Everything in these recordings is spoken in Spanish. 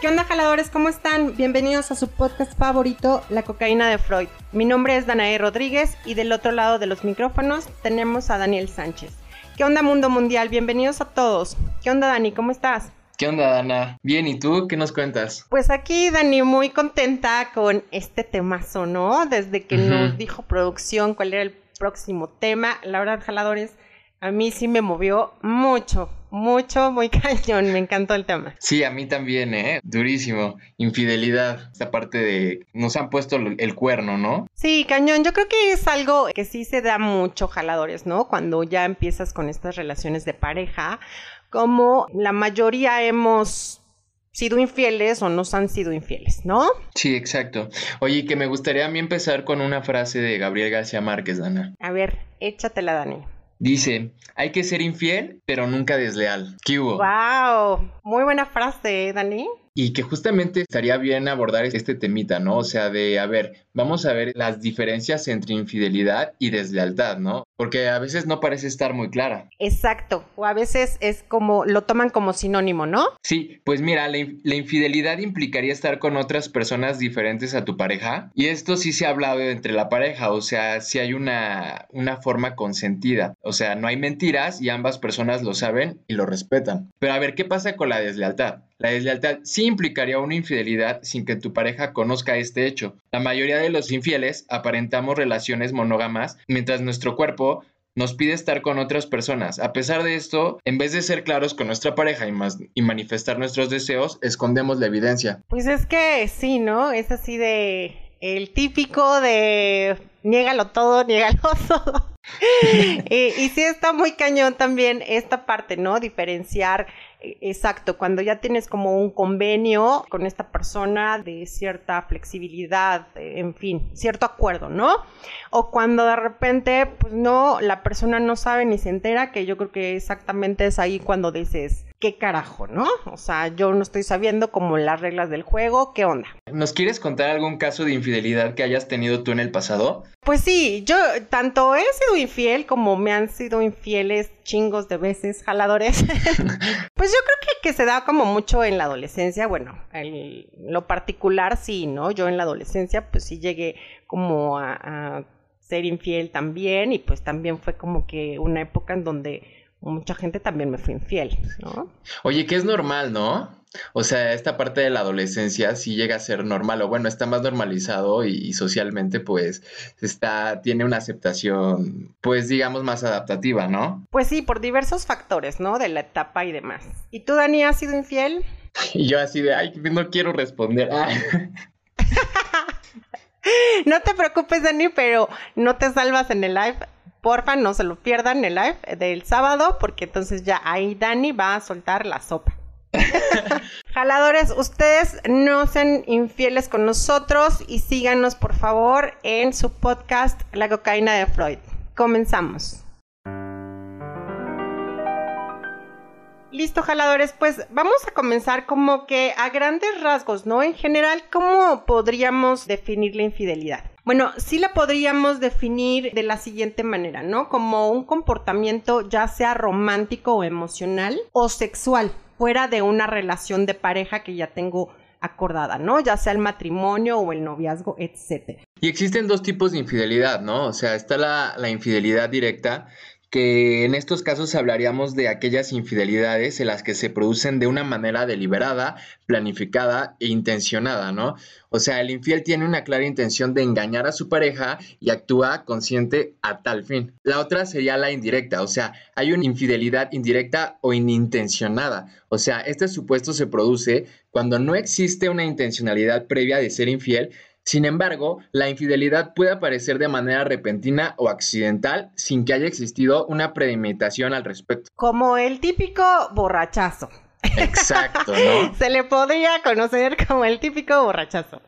¿Qué onda, jaladores? ¿Cómo están? Bienvenidos a su podcast favorito, La cocaína de Freud. Mi nombre es Danae Rodríguez y del otro lado de los micrófonos tenemos a Daniel Sánchez. ¿Qué onda, mundo mundial? Bienvenidos a todos. ¿Qué onda, Dani? ¿Cómo estás? ¿Qué onda, Dana? Bien, ¿y tú qué nos cuentas? Pues aquí, Dani, muy contenta con este temazo, ¿no? Desde que nos dijo producción cuál era el próximo tema. La verdad, jaladores, a mí sí me movió mucho, mucho, muy cañón. Me encantó el tema. Sí, a mí también, ¿eh? Durísimo. Infidelidad. Esta parte de. Nos han puesto el cuerno, ¿no? Sí, cañón. Yo creo que es algo que sí se da mucho, jaladores, ¿no? Cuando ya empiezas con estas relaciones de pareja. Como la mayoría hemos sido infieles o nos han sido infieles, ¿no? Sí, exacto. Oye, que me gustaría a mí empezar con una frase de Gabriel García Márquez, Dana. A ver, échatela, Dani. Dice, hay que ser infiel, pero nunca desleal. ¿Qué hubo? ¡Wow! Muy buena frase, Dani. Y que justamente estaría bien abordar este temita, ¿no? O sea, de, a ver, vamos a ver las diferencias entre infidelidad y deslealtad, ¿no? Porque a veces no parece estar muy clara. Exacto, o a veces es como, lo toman como sinónimo, ¿no? Sí, pues mira, la, la infidelidad implicaría estar con otras personas diferentes a tu pareja. Y esto sí se ha hablado entre la pareja, o sea, si hay una, una forma consentida. O sea, no hay mentiras y ambas personas lo saben y lo respetan. Pero a ver, ¿qué pasa con la deslealtad? La deslealtad sí implicaría una infidelidad sin que tu pareja conozca este hecho. La mayoría de los infieles aparentamos relaciones monógamas mientras nuestro cuerpo nos pide estar con otras personas. A pesar de esto, en vez de ser claros con nuestra pareja y, y manifestar nuestros deseos, escondemos la evidencia. Pues es que sí, ¿no? Es así de el típico de niégalo todo, niégalo todo. y, y sí está muy cañón también esta parte, ¿no? Diferenciar Exacto, cuando ya tienes como un convenio con esta persona de cierta flexibilidad, en fin, cierto acuerdo, ¿no? O cuando de repente, pues no, la persona no sabe ni se entera, que yo creo que exactamente es ahí cuando dices, ¿qué carajo, no? O sea, yo no estoy sabiendo como las reglas del juego, ¿qué onda? ¿Nos quieres contar algún caso de infidelidad que hayas tenido tú en el pasado? Pues sí, yo tanto he sido infiel como me han sido infieles chingos de veces, jaladores. pues yo creo que, que, se da como mucho en la adolescencia, bueno, en lo particular sí, ¿no? Yo en la adolescencia pues sí llegué como a ser infiel también y pues también fue como que una época en donde mucha gente también me fue infiel, ¿no? Oye, que es normal, ¿no? O sea, esta parte de la adolescencia sí llega a ser normal, o bueno, está más normalizado y, socialmente pues está, tiene una aceptación, pues digamos, más adaptativa, ¿no? Pues sí, por diversos factores, ¿no? De la etapa y demás. ¿Y tú, Dani, has sido infiel? Y yo así de, ay, no quiero responder. no te preocupes, Dani, pero no te salvas en el live. Porfa, no se lo pierdan el live del sábado, porque entonces ya ahí Dani va a soltar la sopa. Jaladores, ustedes no sean infieles con nosotros y síganos por favor en su podcast La cocaína de Freud. Comenzamos. Listo, jaladores, pues vamos a comenzar como que a grandes rasgos, ¿no? En general, ¿cómo podríamos definir la infidelidad? Bueno, sí la podríamos definir de la siguiente manera, ¿no? Como un comportamiento ya sea romántico o emocional o sexual, fuera de una relación de pareja que ya tengo acordada, ¿no? Ya sea el matrimonio o el noviazgo, etc. Y existen dos tipos de infidelidad, ¿no? O sea, está la, la infidelidad directa, que en estos casos hablaríamos de aquellas infidelidades en las que se producen de una manera deliberada, planificada e intencionada, ¿no? O sea, el infiel tiene una clara intención de engañar a su pareja y actúa consciente a tal fin. La otra sería la indirecta, o sea, hay una infidelidad indirecta o inintencionada. O sea, este supuesto se produce cuando no existe una intencionalidad previa de ser infiel, sin embargo, la infidelidad puede aparecer de manera repentina o accidental sin que haya existido una premeditación al respecto. Como el típico borrachazo. Exacto, ¿no? Se le podría conocer como el típico borrachazo.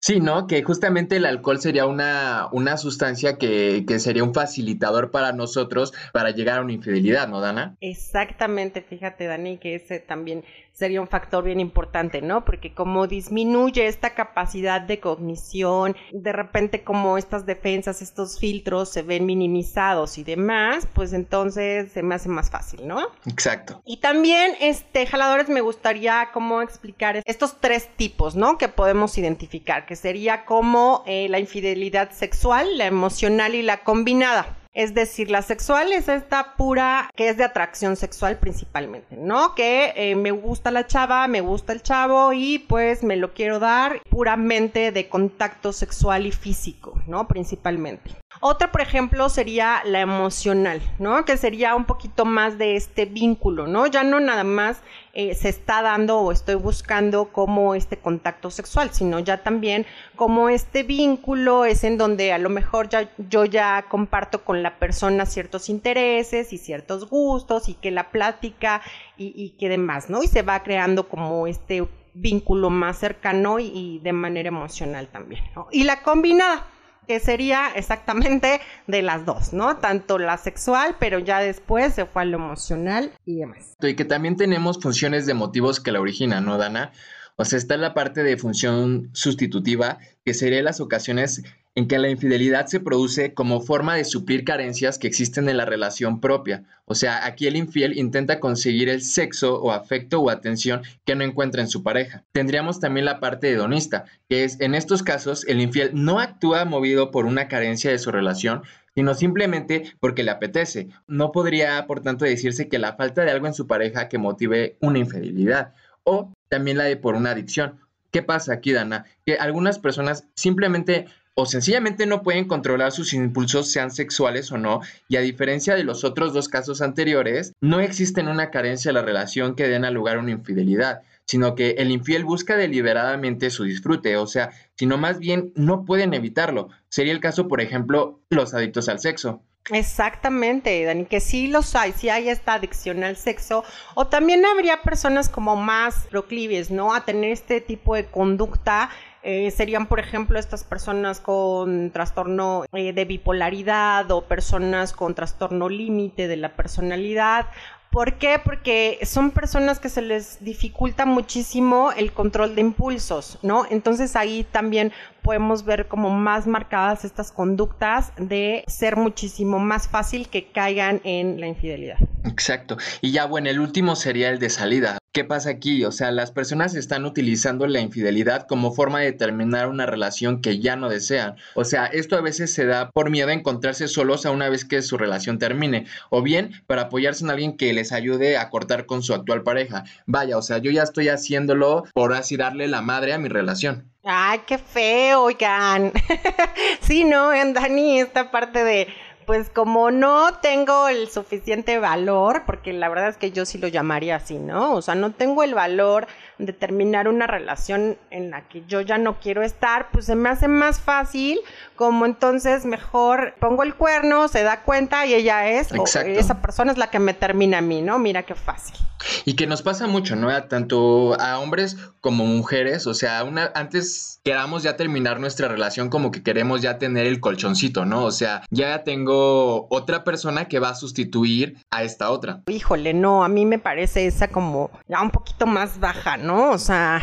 Sí, ¿no? Que justamente el alcohol sería una, una sustancia que, que, sería un facilitador para nosotros para llegar a una infidelidad, ¿no, Dana? Exactamente, fíjate, Dani, que ese también sería un factor bien importante, ¿no? Porque como disminuye esta capacidad de cognición, de repente como estas defensas, estos filtros se ven minimizados y demás, pues entonces se me hace más fácil, ¿no? Exacto. Y también, este, jaladores, me gustaría como explicar estos tres tipos, ¿no? Que podemos identificar, que sería como eh, la infidelidad sexual, la emocional y la combinada. Es decir, la sexual es esta pura que es de atracción sexual principalmente, ¿no? Que eh, me gusta la chava, me gusta el chavo y pues me lo quiero dar puramente de contacto sexual y físico, ¿no? Principalmente. Otra, por ejemplo, sería la emocional, ¿no? Que sería un poquito más de este vínculo, ¿no? Ya no nada más eh, se está dando o estoy buscando como este contacto sexual, sino ya también como este vínculo es en donde a lo mejor ya, yo ya comparto con la persona ciertos intereses y ciertos gustos y que la plática y, que demás, ¿no? Y se va creando como este vínculo más cercano y, y de manera emocional también, ¿no? Y la combinada que sería exactamente de las dos, ¿no? Tanto la sexual, pero ya después se fue a lo emocional y demás. Y que también tenemos funciones de motivos que la originan, ¿no, Dana? O sea, está la parte de función sustitutiva, que sería las ocasiones en que la infidelidad se produce como forma de suplir carencias que existen en la relación propia. O sea, aquí el infiel intenta conseguir el sexo o afecto o atención que no encuentra en su pareja. Tendríamos también la parte hedonista, que es en estos casos el infiel no actúa movido por una carencia de su relación, sino simplemente porque le apetece. No podría, por tanto, decirse que la falta de algo en su pareja que motive una infidelidad. O también la de por una adicción. ¿Qué pasa aquí, Dana? Que algunas personas simplemente o sencillamente no pueden controlar sus impulsos, sean sexuales o no, y a diferencia de los otros dos casos anteriores, no existe una carencia en la relación que den a lugar a una infidelidad, sino que el infiel busca deliberadamente su disfrute, o sea, sino más bien no pueden evitarlo. Sería el caso, por ejemplo, los adictos al sexo. Exactamente, Dani, que sí los hay, sí hay esta adicción al sexo, o también habría personas como más proclives, ¿no? A tener este tipo de conducta eh, serían, por ejemplo, estas personas con trastorno eh, de bipolaridad o personas con trastorno límite de la personalidad. ¿Por qué? Porque son personas que se les dificulta muchísimo el control de impulsos, ¿no? Entonces ahí también podemos ver como más marcadas estas conductas de ser muchísimo más fácil que caigan en la infidelidad. Exacto. Y ya bueno, el último sería el de salida. ¿Qué pasa aquí? O sea, las personas están utilizando la infidelidad como forma de terminar una relación que ya no desean. O sea, esto a veces se da por miedo a encontrarse solos a una vez que su relación termine, o bien para apoyarse en alguien que les ayude a cortar con su actual pareja. Vaya, o sea, yo ya estoy haciéndolo por así darle la madre a mi relación. Ay, qué feo, oigan. sí, no, Dani, esta parte de pues como no tengo el suficiente valor, porque la verdad es que yo sí lo llamaría así, ¿no? O sea, no tengo el valor de terminar una relación en la que yo ya no quiero estar, pues se me hace más fácil, como entonces mejor pongo el cuerno, se da cuenta y ella es, o esa persona es la que me termina a mí, ¿no? Mira qué fácil. Y que nos pasa mucho, ¿no? Tanto a hombres como mujeres, o sea, una, antes queramos ya terminar nuestra relación como que queremos ya tener el colchoncito, ¿no? O sea, ya tengo otra persona que va a sustituir a esta otra. Híjole, no, a mí me parece esa como ya un poquito más baja, ¿no? O sea,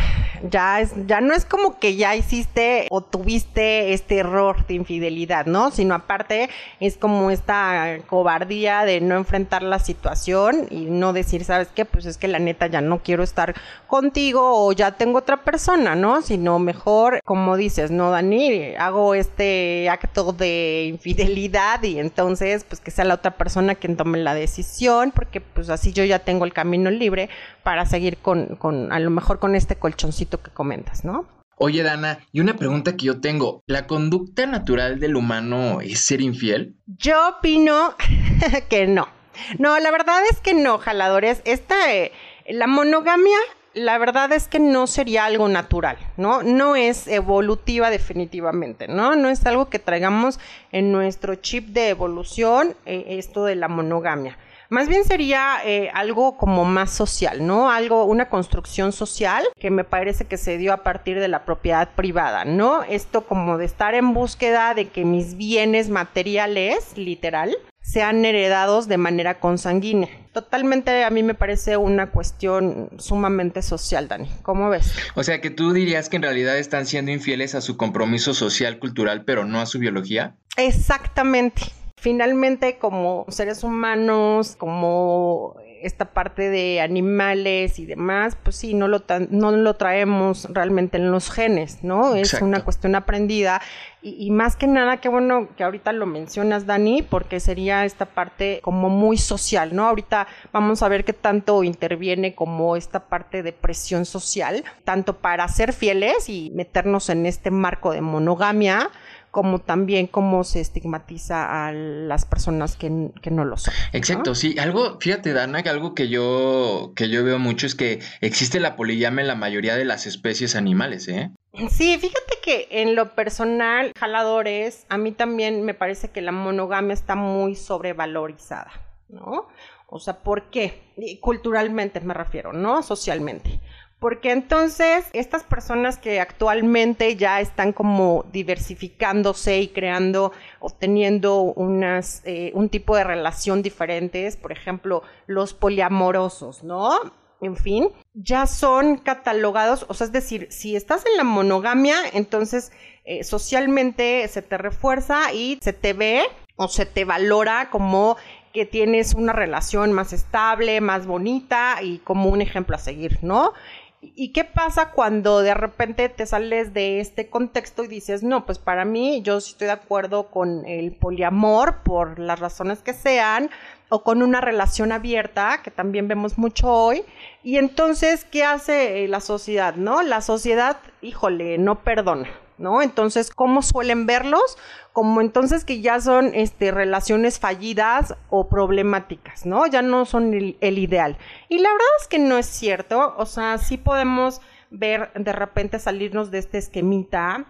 ya es, ya no es como que ya hiciste o tuviste este error de infidelidad, ¿no? Sino aparte es como esta cobardía de no enfrentar la situación y no decir, ¿sabes qué? Pues es que la neta ya no quiero estar contigo o ya tengo otra persona, ¿no? Sino mejor, como dices, ¿no, Dani? Hago este acto de infidelidad y entonces, pues que sea la otra persona quien tome la decisión, porque pues así yo ya tengo el camino libre para seguir con, con a lo mejor con este colchoncito que comentas, ¿no? Oye, Dana, y una pregunta que yo tengo, ¿la conducta natural del humano es ser infiel? Yo opino que no. No, la verdad es que no, jaladores. Esta, eh, la monogamia, la verdad es que no sería algo natural, ¿no? No es evolutiva definitivamente, ¿no? No es algo que traigamos en nuestro chip de evolución, eh, esto de la monogamia. Más bien sería eh, algo como más social, ¿no? Algo, una construcción social que me parece que se dio a partir de la propiedad privada, ¿no? Esto como de estar en búsqueda de que mis bienes materiales, literal, sean heredados de manera consanguínea. Totalmente a mí me parece una cuestión sumamente social, Dani. ¿Cómo ves? O sea que tú dirías que en realidad están siendo infieles a su compromiso social, cultural, pero no a su biología. Exactamente. Finalmente, como seres humanos, como esta parte de animales y demás, pues sí, no lo, no lo traemos realmente en los genes, ¿no? Es una cuestión aprendida y, más que nada, qué bueno que ahorita lo mencionas, Dani, porque sería esta parte como muy social, ¿no? Ahorita vamos a ver qué tanto interviene como esta parte de presión social, tanto para ser fieles y meternos en este marco de monogamia, como también cómo se estigmatiza a las personas que, no lo son. Exacto, sí. Algo, fíjate, Dana, que algo que yo, que yo veo mucho es que existe la poligamia en la mayoría de las especies animales, ¿eh? Sí, fíjate que en lo personal, jaladores, a mí también me parece que la monogamia está muy sobrevalorizada, ¿no? O sea, ¿por qué? Culturalmente me refiero, ¿no? Socialmente. Porque entonces estas personas que actualmente ya están como diversificándose y creando o teniendo unas, eh, un tipo de relación diferentes, por ejemplo, los poliamorosos, ¿no? En fin, ya son catalogados, o sea, es decir, si estás en la monogamia, entonces eh, socialmente se te refuerza y se te ve o se te valora como que tienes una relación más estable, más bonita y como un ejemplo a seguir, ¿no? ¿Y qué pasa cuando de repente te sales de este contexto y dices, no, pues para mí yo sí estoy de acuerdo con el poliamor por las razones que sean, o con una relación abierta, que también vemos mucho hoy. Y entonces, ¿qué hace la sociedad? ¿No? La sociedad, híjole, no perdona. ¿No? Entonces, ¿cómo suelen verlos? Como entonces que ya son este, relaciones fallidas o problemáticas, ¿no? Ya no son el, el ideal. Y la verdad es que no es cierto, o sea, sí podemos ver de repente salirnos de este esquemita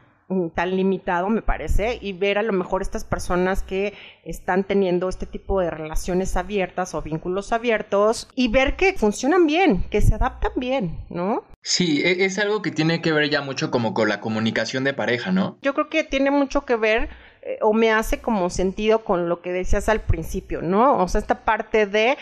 tan limitado, me parece, y ver a lo mejor estas personas que están teniendo este tipo de relaciones abiertas o vínculos abiertos y ver que funcionan bien, que se adaptan bien, ¿no? Sí, e, es algo que tiene que ver ya mucho como con la comunicación de pareja, ¿no? Yo creo que tiene mucho que ver eh, o me hace como sentido con lo que decías al principio, ¿no? O sea, esta parte de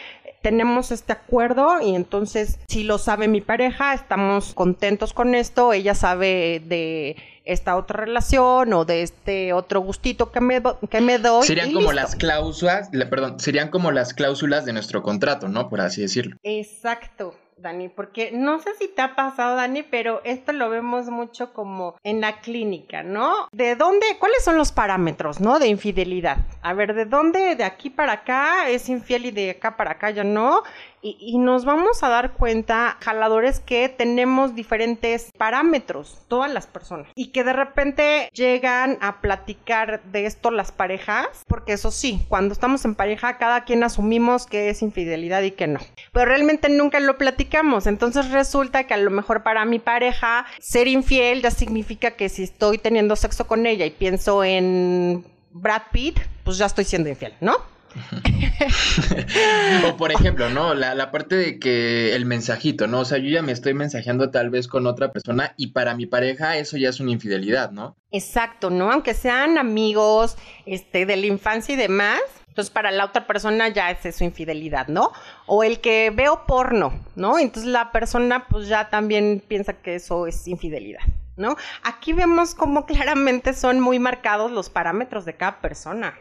tenemos este acuerdo y entonces si lo sabe mi pareja, estamos contentos con esto, ella sabe de esta otra relación o de este otro gustito que me, que me doy. Serían como las cláusulas, perdón, serían como las cláusulas de nuestro contrato, ¿no? Por así decirlo. Exacto. Dani, porque no sé si te ha pasado, Dani, pero esto lo vemos mucho como en la clínica, ¿no? ¿De dónde, cuáles son los parámetros, ¿no? De infidelidad. A ver, ¿de dónde de aquí para acá es infiel y de acá para acá ya no? Y, nos vamos a dar cuenta, jaladores, que tenemos diferentes parámetros, todas las personas, y que de repente llegan a platicar de esto las parejas, porque eso sí, cuando estamos en pareja, cada quien asumimos que es infidelidad y que no, pero realmente nunca lo platicamos, entonces resulta que a lo mejor para mi pareja ser infiel ya significa que si estoy teniendo sexo con ella y pienso en Brad Pitt, pues ya estoy siendo infiel, ¿no? o por ejemplo, ¿no? La, parte de que el mensajito, ¿no? O sea, yo ya me estoy mensajeando tal vez con otra persona y para mi pareja eso ya es una infidelidad, ¿no? Exacto, ¿no? Aunque sean amigos, este, de la infancia y demás, entonces para la otra persona ya es su infidelidad, ¿no? O el que veo porno, ¿no? Entonces la persona pues ya también piensa que eso es infidelidad. ¿No? Aquí vemos cómo claramente son muy marcados los parámetros de cada persona.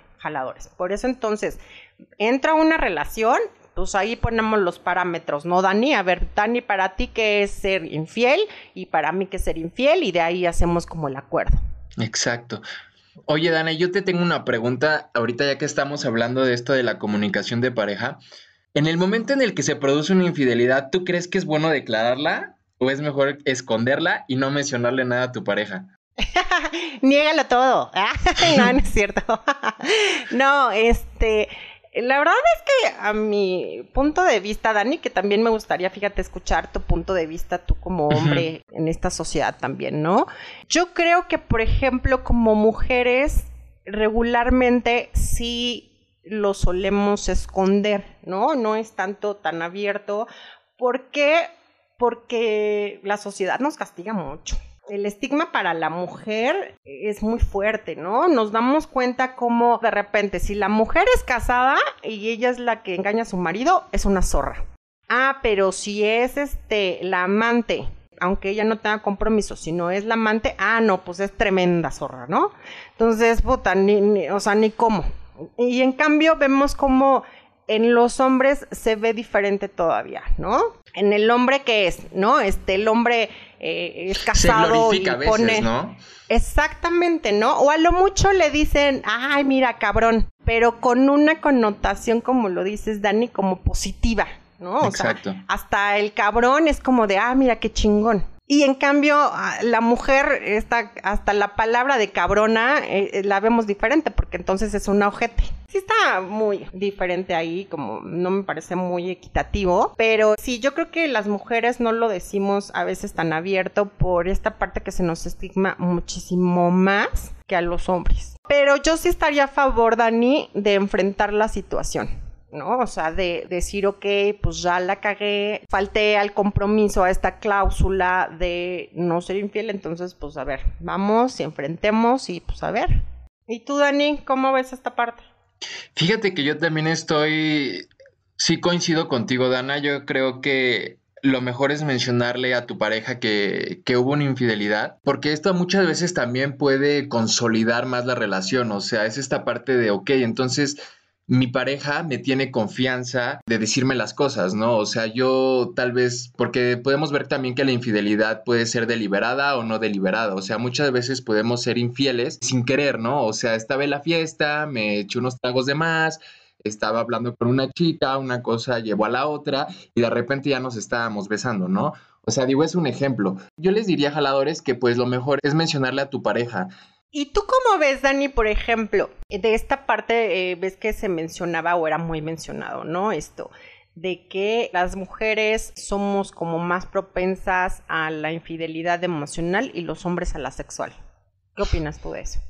Por eso entonces, entra una relación, pues ahí ponemos los parámetros, ¿no, Dani? A ver, Dani, para ti qué es ser infiel y para mí qué es ser infiel y de ahí hacemos como el acuerdo. Exacto. Oye, Dana, yo te tengo una pregunta ahorita ya que estamos hablando de esto de la comunicación de pareja. En el momento en el que se produce una infidelidad, ¿tú crees que es bueno declararla o es mejor esconderla y no mencionarle nada a tu pareja? Niégalo todo. no, no es cierto. no, este. La verdad es que a mi punto de vista, Dani, que también me gustaría, fíjate, escuchar tu punto de vista, tú como hombre en esta sociedad también, ¿no? Yo creo que, por ejemplo, como mujeres, regularmente sí lo solemos esconder, ¿no? No es tanto tan abierto. ¿Por qué? Porque la sociedad nos castiga mucho el estigma para la mujer es muy fuerte, ¿no? Nos damos cuenta como de repente, si la mujer es casada y ella es la que engaña a su marido, es una zorra. Ah, pero si es este la amante, aunque ella no tenga compromiso, si no es la amante, ah, no, pues es tremenda zorra, ¿no? Entonces, puta, ni, o sea, ni cómo. Y en cambio vemos como en los hombres se ve diferente todavía, ¿no? En el hombre que es, ¿no? Este, el hombre eh, es casado y pone... ¿no? Exactamente, ¿no? O a lo mucho le dicen, ay, mira, cabrón, pero con una connotación, como lo dices, Dani, como positiva, ¿no? Exacto. hasta el cabrón es como de, ah, mira qué chingón. Y en cambio, la mujer, está, hasta la palabra de cabrona, eh, eh, la vemos diferente, porque entonces es un ojete. Sí está muy diferente ahí, como no me parece muy equitativo, pero sí, yo creo que las mujeres no lo decimos a veces tan abierto por esta parte que se nos estigma muchísimo más que a los hombres. Pero yo sí estaría a favor, Dani, de enfrentar la situación. ¿No? O sea, de, decir, ok, pues ya la cagué, falté al compromiso, a esta cláusula de no ser infiel, entonces, pues a ver, vamos y enfrentemos y pues a ver. ¿Y tú, Dani, cómo ves esta parte? Fíjate que yo también estoy, sí coincido contigo, Dana, yo creo que lo mejor es mencionarle a tu pareja que, que, hubo una infidelidad, porque esto muchas veces también puede consolidar más la relación, o sea, es esta parte de, ok, entonces mi pareja me tiene confianza de decirme las cosas, ¿no? O sea, yo tal vez, porque podemos ver también que la infidelidad puede ser deliberada o no deliberada, o sea, muchas veces podemos ser infieles sin querer, ¿no? O sea, estaba en la fiesta, me eché unos tragos de más, estaba hablando con una chica, una cosa llevó a la otra y de repente ya nos estábamos besando, ¿no? O sea, digo, es un ejemplo. Yo les diría, jaladores, que pues lo mejor es mencionarle a tu pareja, ¿Y tú cómo ves, Dani, por ejemplo, de esta parte, eh, ves que se mencionaba o era muy mencionado, ¿no? Esto, de que las mujeres somos como más propensas a la infidelidad emocional y los hombres a la sexual. ¿Qué opinas tú de eso?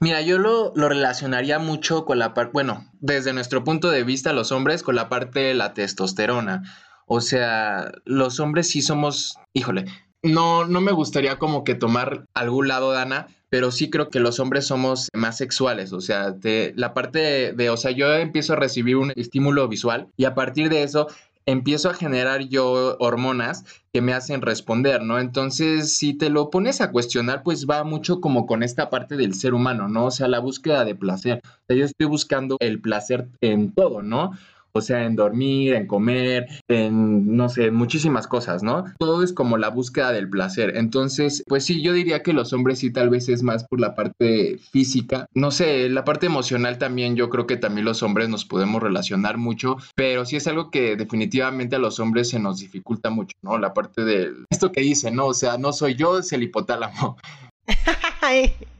Mira, yo lo, lo relacionaría mucho con la parte, bueno, desde nuestro punto de vista, los hombres con la parte de la testosterona. O sea, los hombres sí somos, híjole, no, no me gustaría como que tomar algún lado, Dana, pero sí creo que los hombres somos más sexuales, o sea, de, la parte de, o sea, yo empiezo a recibir un estímulo visual y a partir de eso empiezo a generar yo hormonas que me hacen responder, ¿no? Entonces, si te lo pones a cuestionar, pues va mucho como con esta parte del ser humano, ¿no? O sea, la búsqueda de placer. O sea, yo estoy buscando el placer en todo, ¿no? O sea, en dormir, en comer, en, no sé, muchísimas cosas, ¿no? Todo es como la búsqueda del placer. Entonces, pues sí, yo diría que los hombres sí tal vez es más por la parte física. No sé, la parte emocional también, yo creo que también los hombres nos podemos relacionar mucho, pero sí es algo que definitivamente a los hombres se nos dificulta mucho, ¿no? La parte de esto que dice, ¿no? O sea, no soy yo, es el hipotálamo.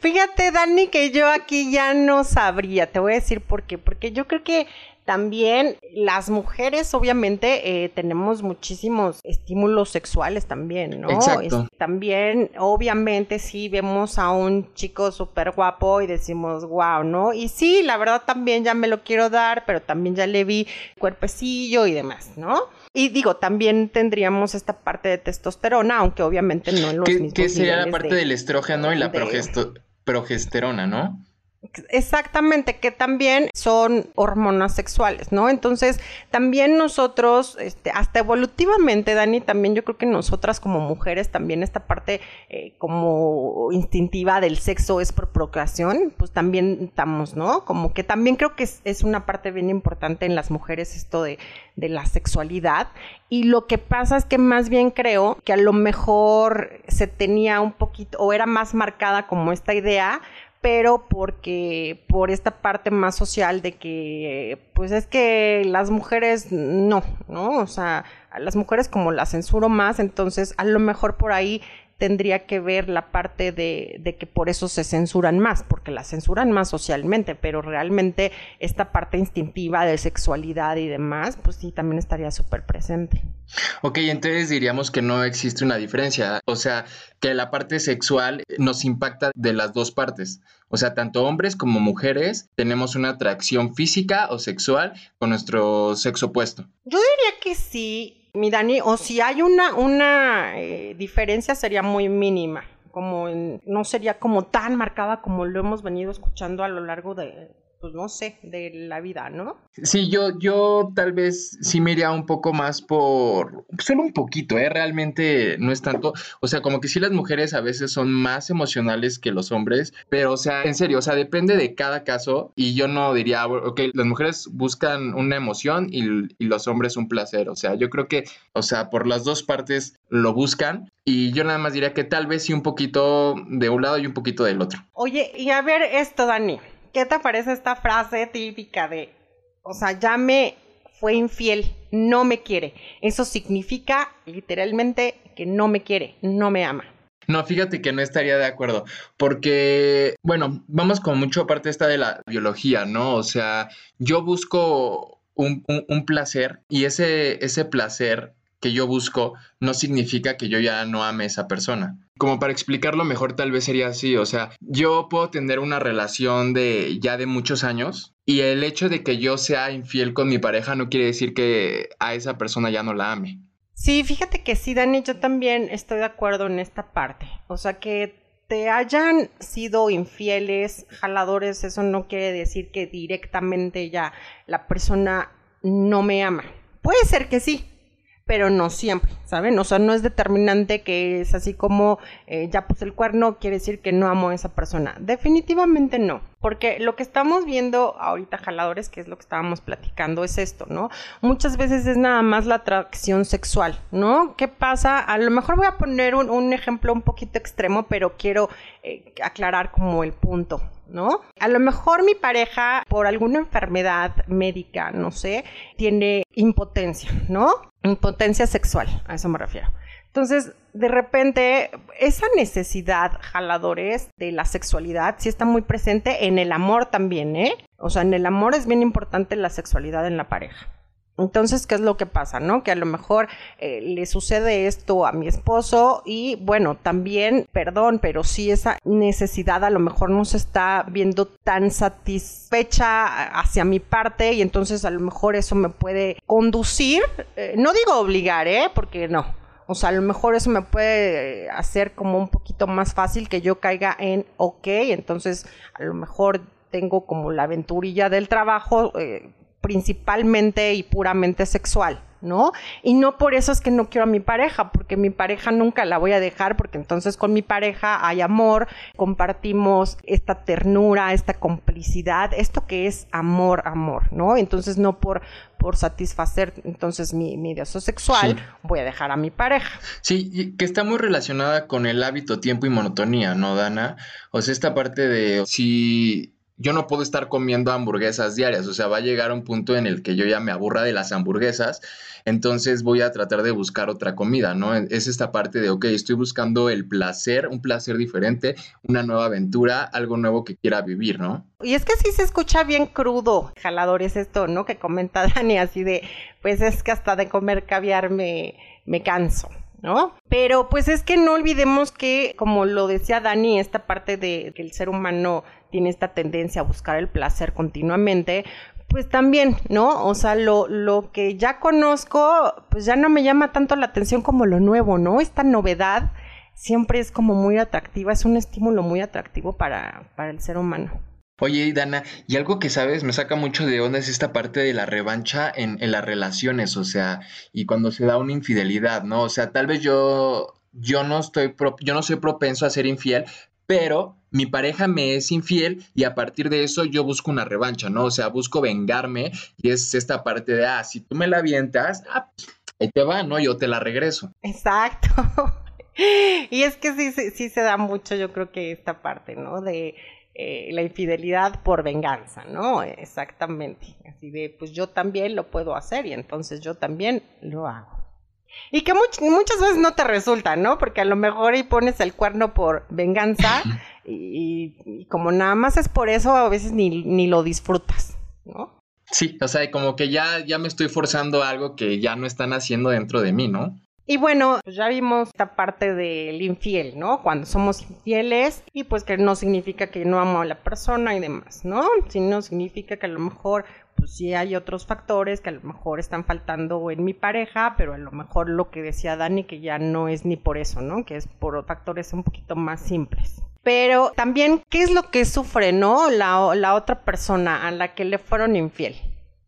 Fíjate, Dani, que yo aquí ya no sabría. Te voy a decir por qué. Porque yo creo que también las mujeres, obviamente, eh, tenemos muchísimos estímulos sexuales también, ¿no? Exacto. también, obviamente, sí vemos a un chico súper guapo y decimos, wow, ¿no? Y sí, la verdad también ya me lo quiero dar, pero también ya le vi cuerpecillo y demás, ¿no? Y digo, también tendríamos esta parte de testosterona, aunque obviamente no en los ¿Qué, ¿Qué sería la parte del estrógeno y la progesterona, no? Exactamente, que también son hormonas sexuales, ¿no? Entonces, también nosotros, este, hasta evolutivamente, Dani, también yo creo que nosotras como mujeres, también esta parte eh, como instintiva del sexo es por procreación, pues también estamos, ¿no? Como que también creo que es, una parte bien importante en las mujeres esto de, de la sexualidad. Y lo que pasa es que más bien creo que a lo mejor se tenía un poquito, o era más marcada como esta idea, pero porque por esta parte más social de que pues es que las mujeres no, ¿no? O sea, a las mujeres como las censuro más, entonces a lo mejor por ahí tendría que ver la parte de, de, que por eso se censuran más, porque las censuran más socialmente, pero realmente esta parte instintiva de sexualidad y demás, pues sí, también estaría súper presente. Ok, entonces diríamos que no existe una diferencia, o sea, que la parte sexual nos impacta de las dos partes, o sea, tanto hombres como mujeres tenemos una atracción física o sexual con nuestro sexo opuesto. Yo diría que sí, mi Dani, o si hay una, una eh, diferencia sería muy mínima, como no sería como tan marcada como lo hemos venido escuchando a lo largo de, pues no sé, de la vida, ¿no? Sí, yo, yo tal vez sí me iría un poco más por, solo un poquito, ¿eh? Realmente no es tanto, o sea, como que sí las mujeres a veces son más emocionales que los hombres, pero o sea, en serio, o sea, depende de cada caso y yo no diría, ok, las mujeres buscan una emoción y, y los hombres un placer, o sea, yo creo que, o sea, por las dos partes lo buscan, y yo nada más diría que tal vez sí un poquito de un lado y un poquito del otro. Oye, y a ver esto, Dani. ¿Qué te parece esta frase típica de, o sea, ya me fue infiel, no me quiere? Eso significa literalmente que no me quiere, no me ama. No, fíjate que no estaría de acuerdo, porque, bueno, vamos con mucho parte esta de la biología, ¿no? O sea, yo busco un, un placer y ese, ese placer que yo busco no significa que yo ya no ame a esa persona. Como para explicarlo mejor tal vez sería así, o sea, yo puedo tener una relación de ya de muchos años y el hecho de que yo sea infiel con mi pareja no quiere decir que a esa persona ya no la ame. Sí, fíjate que sí, Dani, yo también estoy de acuerdo en esta parte. O sea, que te hayan sido infieles, jaladores, eso no quiere decir que directamente ya la persona no me ama. Puede ser que sí, pero no siempre, ¿saben? O sea, no es determinante que es así como eh, ya puse el cuerno, quiere decir que no amo a esa persona. Definitivamente no, porque lo que estamos viendo ahorita, jaladores, que es lo que estábamos platicando, es esto, ¿no? Muchas veces es nada más la atracción sexual, ¿no? ¿Qué pasa? A lo mejor voy a poner un, ejemplo un poquito extremo, pero quiero eh, aclarar como el punto. ¿no? A lo mejor mi pareja, por alguna enfermedad médica, no sé, tiene impotencia, ¿no? Impotencia sexual, a eso me refiero. Entonces, de repente, esa necesidad, jaladores, de la sexualidad, sí está muy presente en el amor también, ¿eh? O sea, en el amor es bien importante la sexualidad en la pareja. Entonces, ¿qué es lo que pasa? ¿No? Que a lo mejor eh, le sucede esto a mi esposo y bueno, también, perdón, pero sí esa necesidad a lo mejor no se está viendo tan satisfecha hacia mi parte y entonces a lo mejor eso me puede conducir, eh, no digo obligar, ¿eh? Porque no. O sea, a lo mejor eso me puede hacer como un poquito más fácil que yo caiga en ok, entonces a lo mejor tengo como la aventurilla del trabajo, eh, principalmente y puramente sexual, ¿no? Y no por eso es que no quiero a mi pareja, porque mi pareja nunca la voy a dejar, porque entonces con mi pareja hay amor, compartimos esta ternura, esta complicidad, esto que es amor, amor, ¿no? Entonces no por, por satisfacer entonces mi, mi deseo sexual voy a dejar a mi pareja. Sí, que está muy relacionada con el hábito, tiempo y monotonía, ¿no, Dana? O sea, esta parte de si yo no puedo estar comiendo hamburguesas diarias, o sea, va a llegar un punto en el que yo ya me aburra de las hamburguesas, entonces voy a tratar de buscar otra comida, ¿no? Es esta parte de, ok, estoy buscando el placer, un placer diferente, una nueva aventura, algo nuevo que quiera vivir, ¿no? Y es que sí se escucha bien crudo, jaladores, esto, ¿no? Que comenta Dani, así de, pues es que hasta de comer caviar me, me canso. ¿no? Pero pues es que no olvidemos que, como lo decía Dani, esta parte de que el ser humano tiene esta tendencia a buscar el placer continuamente, pues también, ¿no? O sea, lo, lo que ya conozco, pues ya no me llama tanto la atención como lo nuevo, ¿no? Esta novedad siempre es como muy atractiva, es un estímulo muy atractivo para, para el ser humano. Oye, Dana, y algo que sabes, me saca mucho de onda es esta parte de la revancha en, en las relaciones, o sea, y cuando se da una infidelidad, ¿no? O sea, tal vez yo, yo no estoy, yo no soy propenso a ser infiel, pero mi pareja me es infiel y a partir de eso yo busco una revancha, ¿no? O sea, busco vengarme y es esta parte de, ah, si tú me la avientas, ah, ahí te va, ¿no? Yo te la regreso. Exacto. y es que sí, sí, se da mucho, yo creo que esta parte, ¿no? De eh, la infidelidad por venganza, ¿no? Exactamente. Así de, pues yo también lo puedo hacer y entonces yo también lo hago. Y que muchas veces no te resulta, ¿no? Porque a lo mejor ahí pones el cuerno por venganza y, como nada más es por eso, a veces ni, ni lo disfrutas, ¿no? Sí, o sea, como que ya, ya me estoy forzando algo que ya no están haciendo dentro de mí, ¿no? Y bueno, pues ya vimos esta parte del infiel, ¿no? Cuando somos infieles y pues que no significa que no amo a la persona y demás, ¿no? Sino significa que a lo mejor pues sí hay otros factores que a lo mejor están faltando en mi pareja, pero a lo mejor lo que decía Dani, que ya no es ni por eso, ¿no? Que es por factores un poquito más simples. Pero también, ¿qué es lo que sufre, no? La, la otra persona a la que le fueron infiel.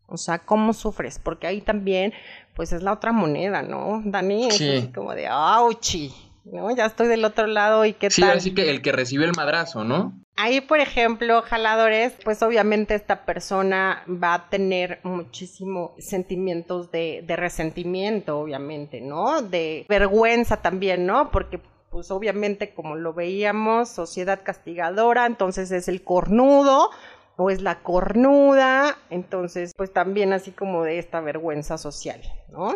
O sea, ¿cómo sufres? Porque ahí también, pues es la otra moneda, ¿no? Dani, es así como de, ¡auchi! ¿No? Ya estoy del otro lado y qué tal. Sí, así que el que recibe el madrazo, ¿no? Ahí, por ejemplo, jaladores, pues obviamente esta persona va a tener muchísimos sentimientos de, de resentimiento, obviamente, ¿no? De vergüenza también, ¿no? Porque pues obviamente como lo veíamos, sociedad castigadora, entonces es el cornudo, o es la cornuda, entonces pues también así como de esta vergüenza social, ¿no?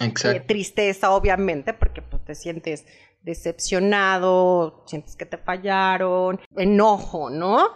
Exacto. tristeza, obviamente, porque pues te sientes decepcionado, sientes que te fallaron, enojo, ¿no?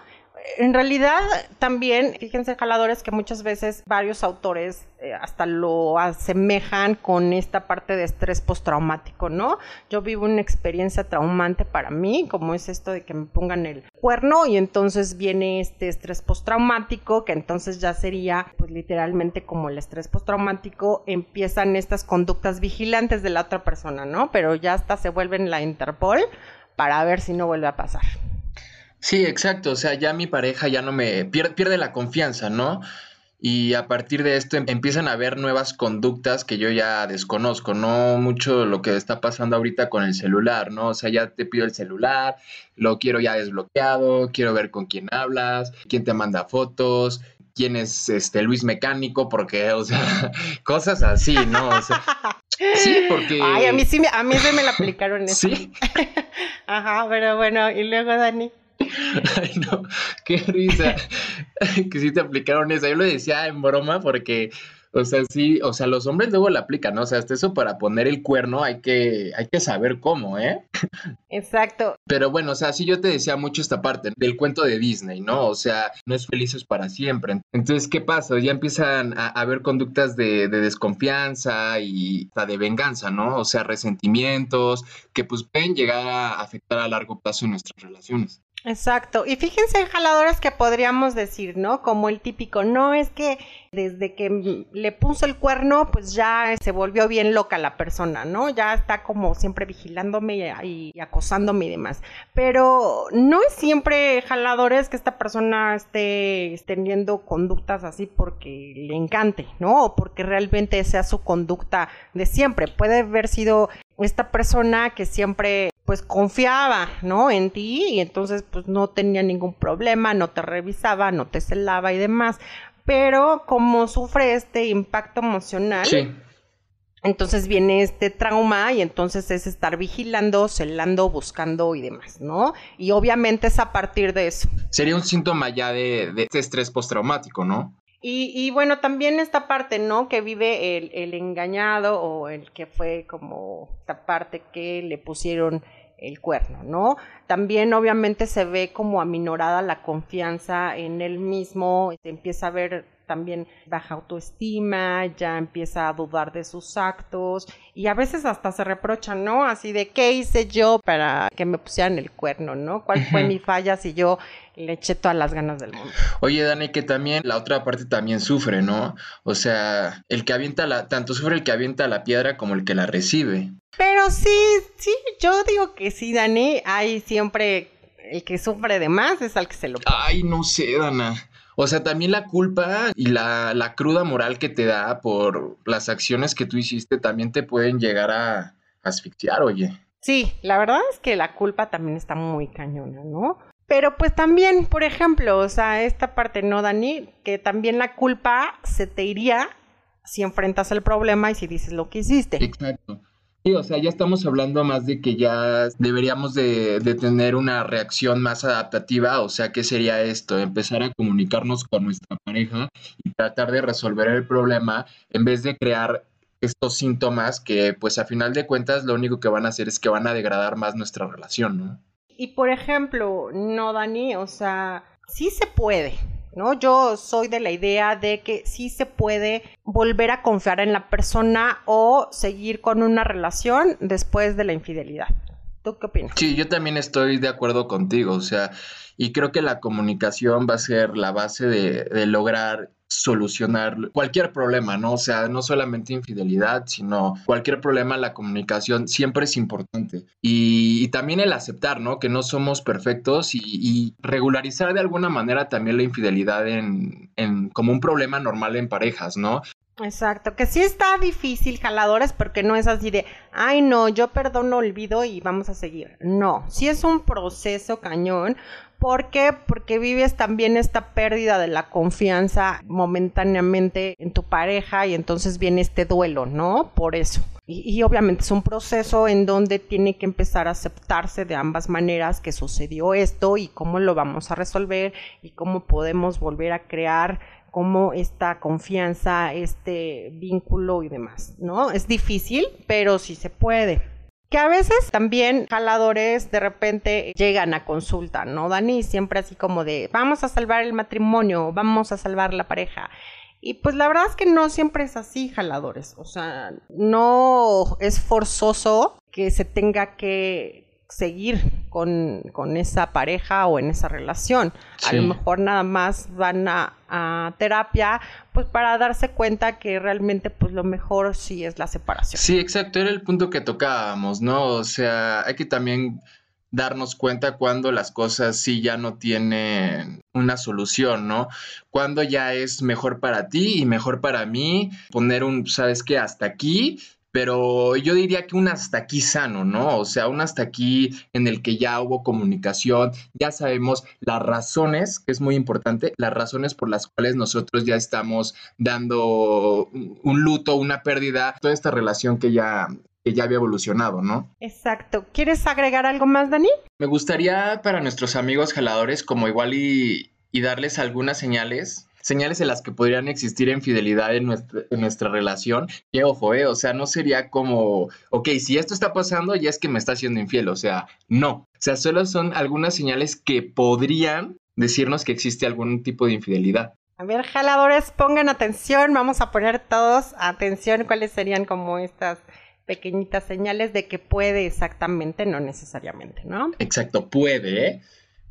En realidad, también, fíjense, jaladores, que muchas veces varios autores eh, hasta lo asemejan con esta parte de estrés postraumático, ¿no? Yo vivo una experiencia traumante para mí, como es esto de que me pongan el cuerno y entonces viene este estrés postraumático, que entonces ya sería, pues literalmente como el estrés postraumático, empiezan estas conductas vigilantes de la otra persona, ¿no? Pero ya hasta se vuelven la Interpol para ver si no vuelve a pasar. Sí, exacto. O sea, ya mi pareja ya no me pierde, la confianza, ¿no? Y a partir de esto em, empiezan a haber nuevas conductas que yo ya desconozco, no mucho lo que está pasando ahorita con el celular, ¿no? O sea, ya te pido el celular, lo quiero ya desbloqueado, quiero ver con quién hablas, quién te manda fotos, quién es este Luis Mecánico, porque, o sea, cosas así, ¿no? O sea, sí, porque. Ay, a mí sí, a mí se me la aplicaron eso. Sí. Ajá, pero bueno, y luego Dani. Ay, no, qué risa que sí te aplicaron esa. Yo lo decía en broma porque, o sea, sí, o sea, los hombres luego la aplican, ¿no? O sea, hasta eso para poner el cuerno hay que, hay que saber cómo, ¿eh? Exacto. Pero bueno, o sea, sí yo te decía mucho esta parte del cuento de Disney, ¿no? O sea, no es felices para siempre. Entonces, ¿qué pasa? Ya empiezan a haber conductas de, de desconfianza y de venganza, ¿no? O sea, resentimientos que pues pueden llegar a afectar a largo plazo en nuestras relaciones. Exacto. Y fíjense en jaladoras que podríamos decir, ¿no? Como el típico, no es que desde que le puso el cuerno, pues ya se volvió bien loca la persona, ¿no? Ya está como siempre vigilándome y, acosándome y demás. Pero no es siempre jaladores que esta persona esté teniendo conductas así porque le encante, ¿no? O porque realmente sea su conducta de siempre. Puede haber sido esta persona que siempre pues confiaba, ¿no? En ti y entonces pues no tenía ningún problema, no te revisaba, no te celaba y demás. Pero como sufre este impacto emocional, entonces viene este trauma y entonces es estar vigilando, celando, buscando y demás, ¿no? Y obviamente es a partir de eso. Sería un síntoma ya de, de este estrés postraumático, ¿no? Y, y, bueno, también esta parte, ¿no? Que vive el, el, engañado o el que fue como esta parte que le pusieron el cuerno, ¿no? También obviamente se ve como aminorada la confianza en él mismo, se empieza a ver también baja autoestima, ya empieza a dudar de sus actos y a veces hasta se reprocha, ¿no? Así de, ¿qué hice yo para que me pusieran el cuerno, ¿no? ¿Cuál fue mi falla si yo le eché todas las ganas del mundo? Oye, Dani, que también la otra parte también sufre, ¿no? O sea, el que avienta la, tanto sufre el que avienta la piedra como el que la recibe. Pero sí, sí, yo digo que sí, Dani, hay siempre el que sufre de más es al que se lo pone. Ay, no sé, Dana. O sea, también la culpa y la, la, cruda moral que te da por las acciones que tú hiciste también te pueden llegar a asfixiar, oye. Sí, la verdad es que la culpa también está muy cañona, ¿no? Pero pues también, por ejemplo, o sea, esta parte, ¿no, Dani? Que también la culpa se te iría si enfrentas el problema y si dices lo que hiciste. Exacto. Sí, o sea, ya estamos hablando más de que ya deberíamos de, tener una reacción más adaptativa, o sea, ¿qué sería esto? Empezar a comunicarnos con nuestra pareja y tratar de resolver el problema en vez de crear estos síntomas que pues a final de cuentas lo único que van a hacer es que van a degradar más nuestra relación, ¿no? Y por ejemplo, no, Dani, o sea, sí se puede, ¿no? Yo soy de la idea de que sí se puede volver a confiar en la persona o seguir con una relación después de la infidelidad. ¿Tú qué opinas? Sí, yo también estoy de acuerdo contigo, o sea, y creo que la comunicación va a ser la base de, de lograr solucionar cualquier problema, ¿no? O sea, no solamente infidelidad, sino cualquier problema, la comunicación siempre es importante. Y, también el aceptar, ¿no? Que no somos perfectos y, regularizar de alguna manera también la infidelidad en, en, como un problema normal en parejas, ¿no? Exacto, que sí está difícil, jaladores, porque no es así de, ay no, yo perdono, olvido y vamos a seguir. No, sí es un proceso cañón, ¿Por qué? Porque vives también esta pérdida de la confianza momentáneamente en tu pareja y entonces viene este duelo, ¿no? Por eso. Y, obviamente es un proceso en donde tiene que empezar a aceptarse de ambas maneras que sucedió esto y cómo lo vamos a resolver y cómo podemos volver a crear como esta confianza, este vínculo y demás, ¿no? Es difícil, pero sí se puede. Que a veces también jaladores de repente llegan a consulta, ¿no, Dani? Siempre así como de, vamos a salvar el matrimonio, vamos a salvar la pareja. Y pues la verdad es que no siempre es así, jaladores. O sea, no es forzoso que se tenga que seguir con, esa pareja o en esa relación. A lo mejor nada más van a, terapia pues para darse cuenta que realmente pues lo mejor sí es la separación. Sí, exacto, era el punto que tocábamos, ¿no? O sea, hay que también darnos cuenta cuando las cosas sí ya no tienen una solución, ¿no? Cuando ya es mejor para ti y mejor para mí poner un, ¿sabes qué? Hasta aquí pero yo diría que un hasta aquí sano, ¿no? O sea, un hasta aquí en el que ya hubo comunicación, ya sabemos las razones, que es muy importante, las razones por las cuales nosotros ya estamos dando un luto, una pérdida, toda esta relación que ya que ya había evolucionado, ¿no? Exacto. ¿Quieres agregar algo más, Dani? Me gustaría para nuestros amigos jaladores como igual y, y darles algunas señales señales en las que podrían existir infidelidad en nuestra, en nuestra relación, que ojo, eh, o sea, no sería como, ok, si esto está pasando, ya es que me está haciendo infiel, o sea, no. O sea, solo son algunas señales que podrían decirnos que existe algún tipo de infidelidad. A ver, jaladores, pongan atención, vamos a poner todos atención cuáles serían como estas pequeñitas señales de que puede exactamente, no necesariamente, ¿no? Exacto, puede, ¿eh?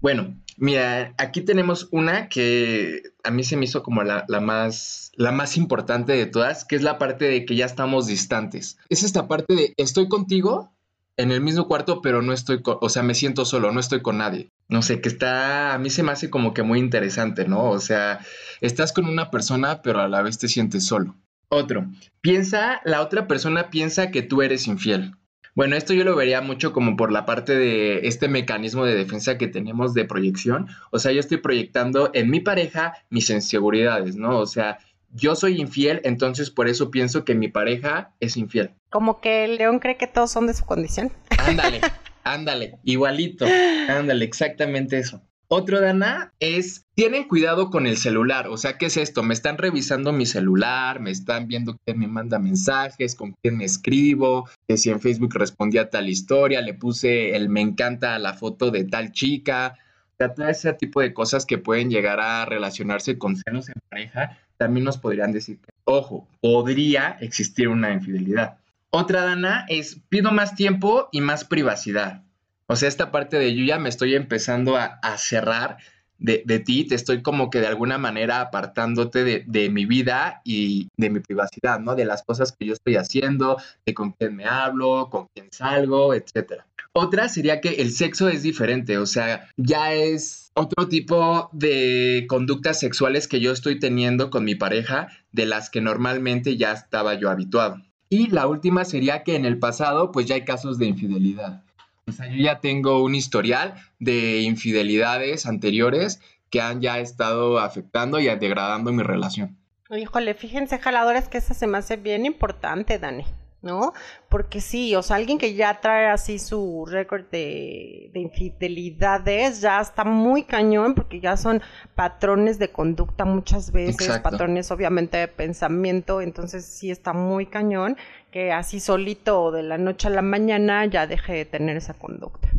Bueno, mira, aquí tenemos una que a mí se me hizo como la, más, la más importante de todas, que es la parte de que ya estamos distantes. Es esta parte de estoy contigo en el mismo cuarto, pero no estoy, con, o sea, me siento solo, no estoy con nadie. No sé, que está, a mí se me hace como que muy interesante, ¿no? O sea, estás con una persona, pero a la vez te sientes solo. Otro, piensa, la otra persona piensa que tú eres infiel. Bueno, esto yo lo vería mucho como por la parte de este mecanismo de defensa que tenemos de proyección. O sea, yo estoy proyectando en mi pareja mis inseguridades, ¿no? O sea, yo soy infiel, entonces por eso pienso que mi pareja es infiel. Como que el león cree que todos son de su condición. Ándale, ándale, igualito. Ándale, exactamente eso. Otro, Dana, es, tienen cuidado con el celular. O sea, ¿qué es esto? Me están revisando mi celular, me están viendo quién me manda mensajes, con quién me escribo, que si en Facebook respondí a tal historia, le puse el me encanta a la foto de tal chica. O sea, todo ese tipo de cosas que pueden llegar a relacionarse con celos en pareja, también nos podrían decir ojo, podría existir una infidelidad. Otra, Dana, es pido más tiempo y más privacidad. O sea, esta parte de yo ya me estoy empezando a, cerrar de, ti, te estoy como que de alguna manera apartándote de, mi vida y de mi privacidad, ¿no? De las cosas que yo estoy haciendo, de con quién me hablo, con quién salgo, etc. Otra sería que el sexo es diferente, o sea, ya es otro tipo de conductas sexuales que yo estoy teniendo con mi pareja de las que normalmente ya estaba yo habituado. Y la última sería que en el pasado pues ya hay casos de infidelidad. O sea, yo ya tengo un historial de infidelidades anteriores que han ya estado afectando y degradando mi relación. Híjole, fíjense, jaladores, que esa se me hace bien importante, Dani. ¿No? Porque sí, o sea, alguien que ya trae así su récord de, infidelidades ya está muy cañón porque ya son patrones de conducta muchas veces, patrones obviamente de pensamiento, entonces sí está muy cañón que así solito de la noche a la mañana ya deje de tener esa conducta.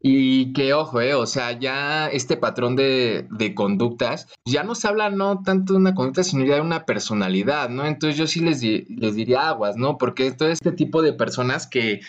Y que ojo, eh, o sea, ya este patrón de, conductas, ya no se habla no tanto de una conducta, sino ya de una personalidad, ¿no? Entonces yo sí les, les diría aguas, ¿no? Porque todo este tipo de personas que,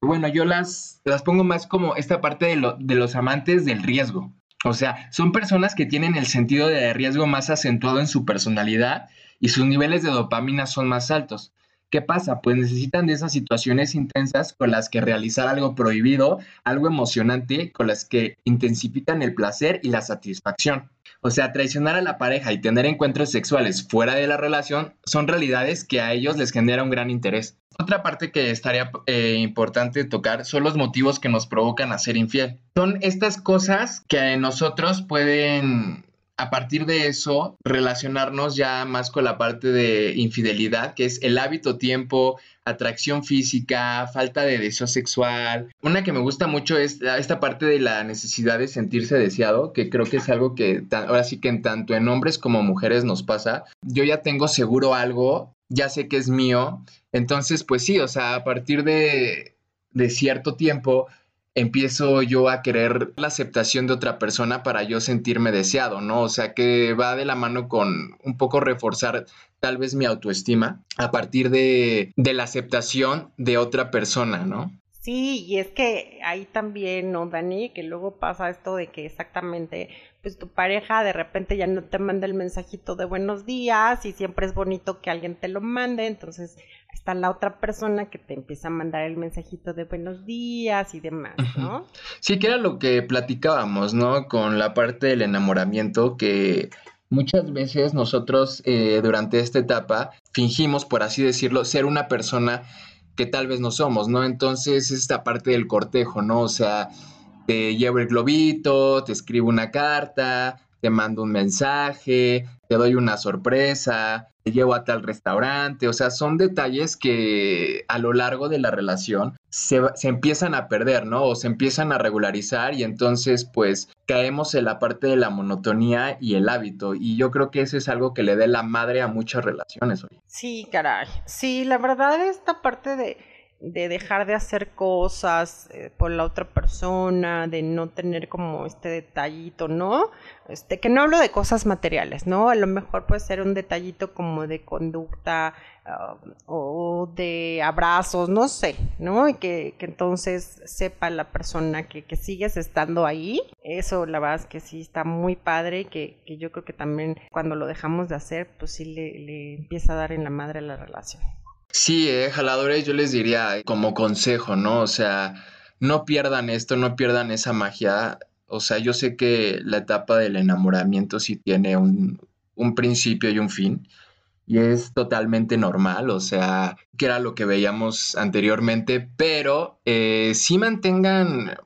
Bueno, yo las, las pongo más como esta parte de, de los amantes del riesgo. O sea, son personas que tienen el sentido de riesgo más acentuado en su personalidad y sus niveles de dopamina son más altos. ¿Qué pasa? Pues necesitan de esas situaciones intensas con las que realizar algo prohibido, algo emocionante, con las que intensifican el placer y la satisfacción. O sea, traicionar a la pareja y tener encuentros sexuales fuera de la relación son realidades que a ellos les genera un gran interés. Otra parte que estaría eh, importante tocar son los motivos que nos provocan a ser infiel. Son estas cosas que nosotros pueden a partir de eso, relacionarnos ya más con la parte de infidelidad, que es el hábito, tiempo, atracción física, falta de deseo sexual. Una que me gusta mucho es esta parte de la necesidad de sentirse deseado, que creo que es algo que ahora sí que en tanto en hombres como mujeres nos pasa. Yo ya tengo seguro algo, ya sé que es mío, entonces pues sí, o sea, a partir de, de cierto tiempo empiezo yo a querer la aceptación de otra persona para yo sentirme deseado, ¿no? O sea, que va de la mano con un poco reforzar tal vez mi autoestima a partir de, de la aceptación de otra persona, ¿no? Sí, y es que ahí también, ¿no, Dani? Que luego pasa esto de que exactamente, pues tu pareja de repente ya no te manda el mensajito de buenos días y siempre es bonito que alguien te lo mande, entonces está la otra persona que te empieza a mandar el mensajito de buenos días y demás, ¿no? Sí, que era lo que platicábamos, ¿no? Con la parte del enamoramiento que muchas veces nosotros eh, durante esta etapa fingimos, por así decirlo, ser una persona que tal vez no somos, ¿no? Entonces, esta parte del cortejo, ¿no? O sea, te llevo el globito, te escribo una carta, te mando un mensaje, te doy una sorpresa, te llevo a tal restaurante, o sea, son detalles que a lo largo de la relación se, se, empiezan a perder, ¿no? O se empiezan a regularizar y entonces pues caemos en la parte de la monotonía y el hábito y yo creo que eso es algo que le dé la madre a muchas relaciones hoy. Sí, caray. Sí, la verdad esta parte de de dejar de hacer cosas eh, por la otra persona, de no tener como este detallito, ¿no? Este, que no hablo de cosas materiales, ¿no? A lo mejor puede ser un detallito como de conducta ah, o de abrazos, no sé, ¿no? Y que, que entonces sepa la persona que, que, sigues estando ahí. Eso, la verdad es que sí está muy padre y que, que yo creo que también cuando lo dejamos de hacer, pues sí le, le empieza a dar en la madre la relación. Sí, eh, jaladores, yo les diría como consejo, ¿no? O sea, no pierdan esto, no pierdan esa magia. O sea, yo sé que la etapa del enamoramiento sí tiene un, un principio y un fin y es totalmente normal, o sea, que era lo que veíamos anteriormente, pero eh, sí mantengan,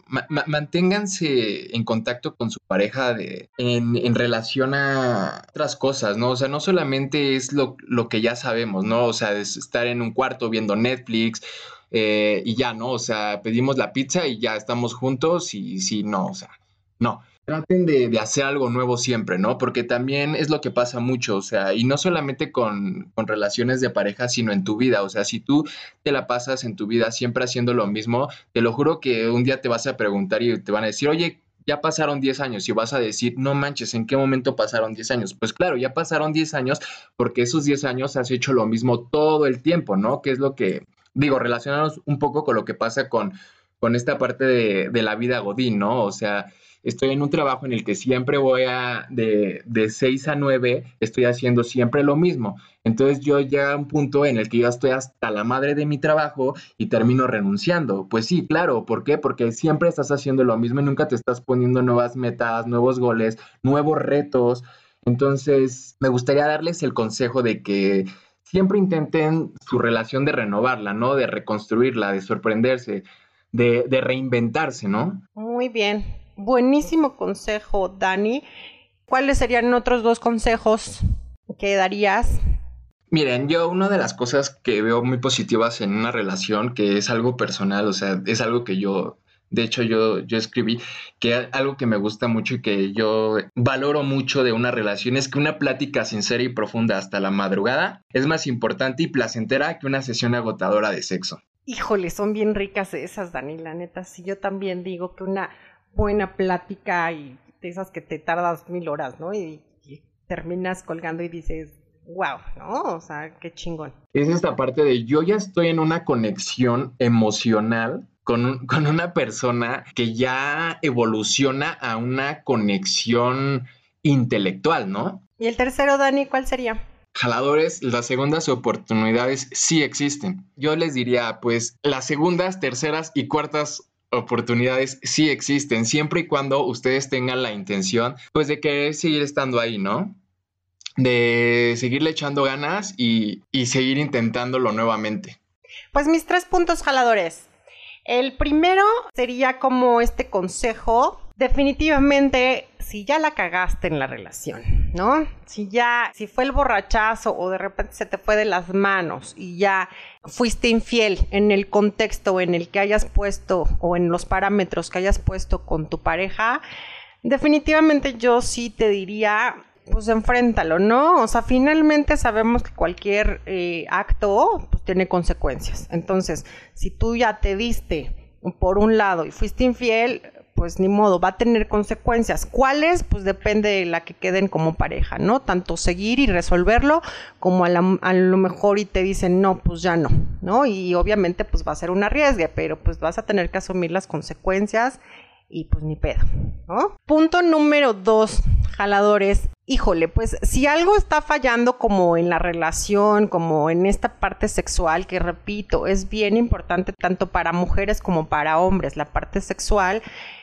manténganse en contacto con su pareja de, en, relación a otras cosas, ¿no? O sea, no solamente es lo, lo que ya sabemos, ¿no? O sea, es estar en un cuarto viendo Netflix. Eh, y ya, ¿no? O sea, pedimos la pizza y ya estamos juntos y sí, no, o sea, no traten de, hacer algo nuevo siempre, ¿no? Porque también es lo que pasa mucho, o sea, y no solamente con, con, relaciones de pareja, sino en tu vida, o sea, si tú te la pasas en tu vida siempre haciendo lo mismo, te lo juro que un día te vas a preguntar y te van a decir, oye, ya pasaron 10 años y vas a decir, no manches, ¿en qué momento pasaron 10 años? Pues claro, ya pasaron 10 años porque esos 10 años has hecho lo mismo todo el tiempo, ¿no? Que es lo que, digo, relacionados un poco con lo que pasa con, con esta parte de, de la vida Godín, ¿no? O sea, estoy en un trabajo en el que siempre voy a, de, de 6 a 9, estoy haciendo siempre lo mismo. Entonces yo llega a un punto en el que yo estoy hasta la madre de mi trabajo y termino renunciando. Pues sí, claro, ¿por qué? Porque siempre estás haciendo lo mismo y nunca te estás poniendo nuevas metas, nuevos goles, nuevos retos. Entonces me gustaría darles el consejo de que siempre intenten su relación de renovarla, ¿no? De reconstruirla, de sorprenderse, de, de reinventarse, ¿no? Muy bien buenísimo consejo, Dani. ¿Cuáles serían otros dos consejos que darías? Miren, yo una de las cosas que veo muy positivas en una relación, que es algo personal, o sea, es algo que yo, de hecho yo, yo escribí, que algo que me gusta mucho y que yo valoro mucho de una relación es que una plática sincera y profunda hasta la madrugada es más importante y placentera que una sesión agotadora de sexo. Híjole, son bien ricas esas, Dani, la neta. Sí, yo también digo que una buena plática y de esas que te tardas mil horas, ¿no? Y, terminas colgando y dices, wow, ¿no? O sea, qué chingón. Es esta parte de yo ya estoy en una conexión emocional con, con una persona que ya evoluciona a una conexión intelectual, ¿no? Y el tercero, Dani, ¿cuál sería? jaladores, las segundas oportunidades sí existen. Yo les diría, pues, las segundas, terceras y cuartas oportunidades sí existen, siempre y cuando ustedes tengan la intención, pues, de querer seguir estando ahí, ¿no? De seguirle echando ganas y, y seguir intentándolo nuevamente. Pues mis tres puntos jaladores. El primero sería como este consejo definitivamente, si ya la cagaste en la relación, ¿no? Si ya, si fue el borrachazo o de repente se te fue de las manos y ya fuiste infiel en el contexto en el que hayas puesto o en los parámetros que hayas puesto con tu pareja, definitivamente yo sí te diría, pues enfréntalo, ¿no? O sea, finalmente sabemos que cualquier eh, acto pues, tiene consecuencias. Entonces, si tú ya te diste por un lado y fuiste infiel, pues ni modo, va a tener consecuencias. ¿Cuáles? Pues depende de la que queden como pareja, ¿no? Tanto seguir y resolverlo como a, lo mejor y te dicen, no, pues ya no, ¿no? Y obviamente pues va a ser un arriesgue, pero pues vas a tener que asumir las consecuencias y pues ni pedo, ¿no? Punto número dos, jaladores. Híjole, pues si algo está fallando como en la relación, como en esta parte sexual, que repito, es bien importante tanto para mujeres como para hombres, la parte sexual,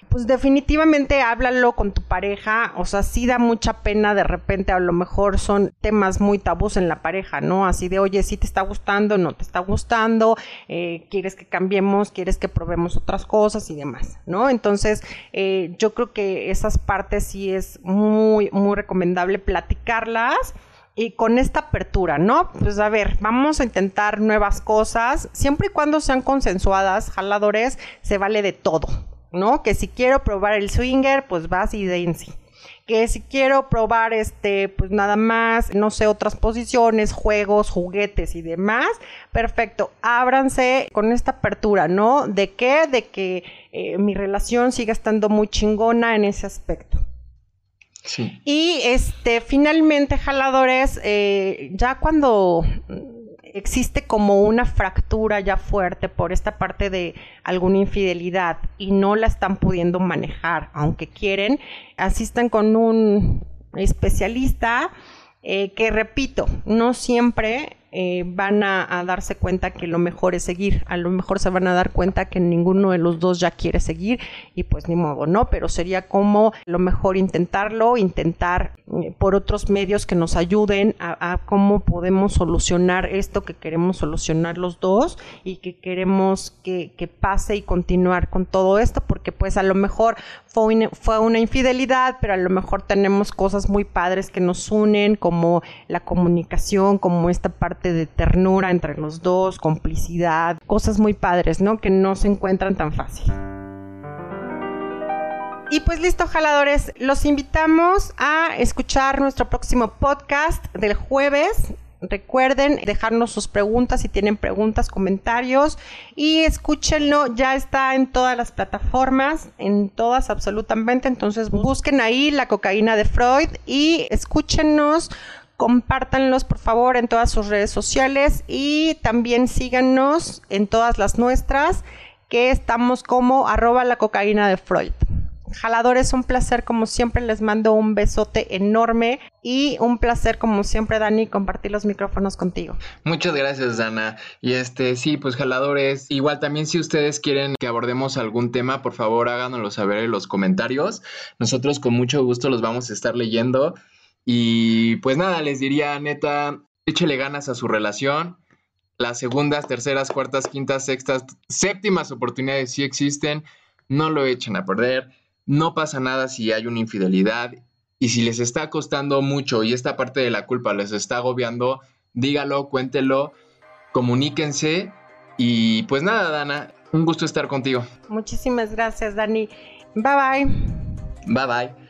pues definitivamente háblalo con tu pareja, o sea, sí da mucha pena de repente, a lo mejor son temas muy tabús en la pareja, ¿no? Así de, oye, si te está gustando, no te está gustando, eh, quieres que cambiemos, quieres que probemos otras cosas y demás, ¿no? Entonces, eh, yo creo que esas partes sí es muy, muy recomendable platicarlas y con esta apertura, ¿no? Pues a ver, vamos a intentar nuevas cosas, siempre y cuando sean consensuadas, jaladores, se vale de todo, ¿no? Que si quiero probar el swinger, pues vas y dense. Que si quiero probar este, pues nada más, no sé, otras posiciones, juegos, juguetes y demás, perfecto, ábranse con esta apertura, ¿no? ¿De qué? De que eh, mi relación siga estando muy chingona en ese aspecto. Sí. Y este, finalmente, jaladores, eh, ya cuando existe como una fractura ya fuerte por esta parte de alguna infidelidad y no la están pudiendo manejar, aunque quieren, asistan con un especialista eh, que repito, no siempre eh, van a, darse cuenta que lo mejor es seguir. A lo mejor se van a dar cuenta que ninguno de los dos ya quiere seguir y pues ni modo, ¿no? Pero sería como lo mejor intentarlo, intentar eh, por otros medios que nos ayuden a, cómo podemos solucionar esto que queremos solucionar los dos y que queremos que, pase y continuar con todo esto, porque pues a lo mejor fue fue una infidelidad, pero a lo mejor tenemos cosas muy padres que nos unen, como la comunicación, como esta de ternura entre los dos, complicidad, cosas muy padres, ¿no? Que no se encuentran tan fácil. Y pues listo, jaladores, los invitamos a escuchar nuestro próximo podcast del jueves. Recuerden dejarnos sus preguntas si tienen preguntas, comentarios y escúchenlo. Ya está en todas las plataformas, en todas absolutamente. Entonces busquen ahí la cocaína de Freud y escúchenos compártanlos por favor en todas sus redes sociales y también síganos en todas las nuestras que estamos como arroba la cocaína de Freud. Jaladores, un placer como siempre, les mando un besote enorme y un placer como siempre, Dani, compartir los micrófonos contigo. Muchas gracias, Dana. Y este, sí, pues jaladores, igual también si ustedes quieren que abordemos algún tema, por favor háganoslo saber en los comentarios. Nosotros con mucho gusto los vamos a estar leyendo y pues nada, les diría, neta, échele ganas a su relación. Las segundas, terceras, cuartas, quintas, sextas, séptimas oportunidades sí existen. No lo echen a perder. No pasa nada si hay una infidelidad. Y si les está costando mucho y esta parte de la culpa les está agobiando, dígalo, cuéntelo, comuníquense. Y pues nada, Dana, un gusto estar contigo. Muchísimas gracias, Dani. Bye bye. Bye bye.